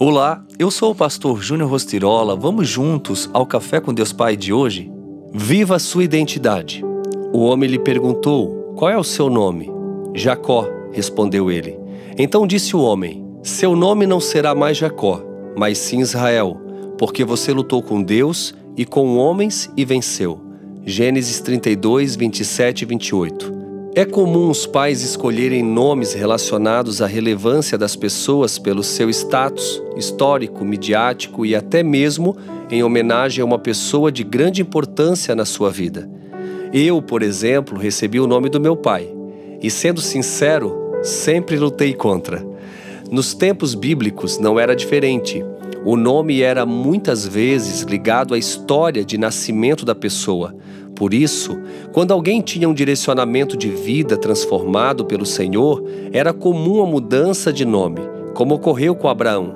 Olá, eu sou o pastor Júnior Rostirola. Vamos juntos ao Café com Deus Pai de hoje? Viva a sua identidade. O homem lhe perguntou: Qual é o seu nome? Jacó, respondeu ele. Então disse o homem: Seu nome não será mais Jacó, mas sim Israel, porque você lutou com Deus e com homens e venceu. Gênesis 32, 27 e 28. É comum os pais escolherem nomes relacionados à relevância das pessoas pelo seu status histórico, midiático e até mesmo em homenagem a uma pessoa de grande importância na sua vida. Eu, por exemplo, recebi o nome do meu pai e, sendo sincero, sempre lutei contra. Nos tempos bíblicos não era diferente. O nome era muitas vezes ligado à história de nascimento da pessoa. Por isso, quando alguém tinha um direcionamento de vida transformado pelo Senhor, era comum a mudança de nome, como ocorreu com Abraão,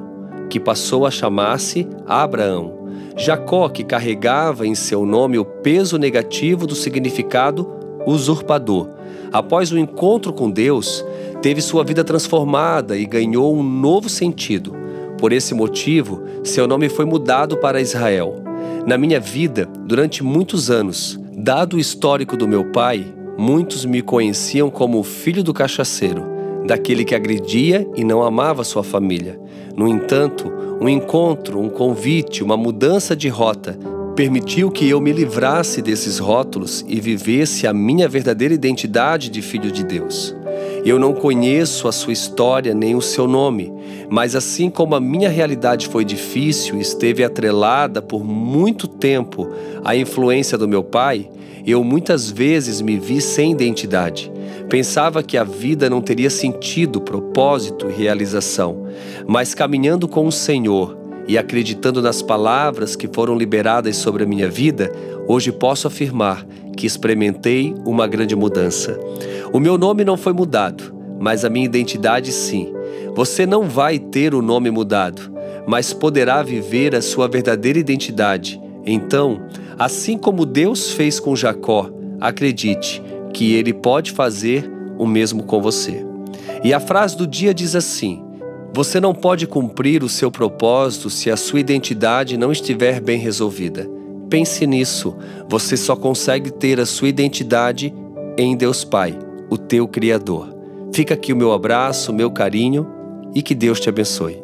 que passou a chamar-se Abraão. Jacó, que carregava em seu nome o peso negativo do significado usurpador. Após o encontro com Deus, teve sua vida transformada e ganhou um novo sentido. Por esse motivo, seu nome foi mudado para Israel. Na minha vida, durante muitos anos, dado o histórico do meu pai, muitos me conheciam como o filho do cachaceiro, daquele que agredia e não amava sua família. No entanto, um encontro, um convite, uma mudança de rota permitiu que eu me livrasse desses rótulos e vivesse a minha verdadeira identidade de filho de Deus. Eu não conheço a sua história nem o seu nome, mas assim como a minha realidade foi difícil e esteve atrelada por muito tempo à influência do meu pai, eu muitas vezes me vi sem identidade. Pensava que a vida não teria sentido, propósito e realização. Mas caminhando com o Senhor e acreditando nas palavras que foram liberadas sobre a minha vida, hoje posso afirmar que experimentei uma grande mudança. O meu nome não foi mudado, mas a minha identidade sim. Você não vai ter o nome mudado, mas poderá viver a sua verdadeira identidade. Então, assim como Deus fez com Jacó, acredite que ele pode fazer o mesmo com você. E a frase do dia diz assim: Você não pode cumprir o seu propósito se a sua identidade não estiver bem resolvida. Pense nisso. Você só consegue ter a sua identidade em Deus Pai o teu Criador. Fica aqui o meu abraço, o meu carinho e que Deus te abençoe.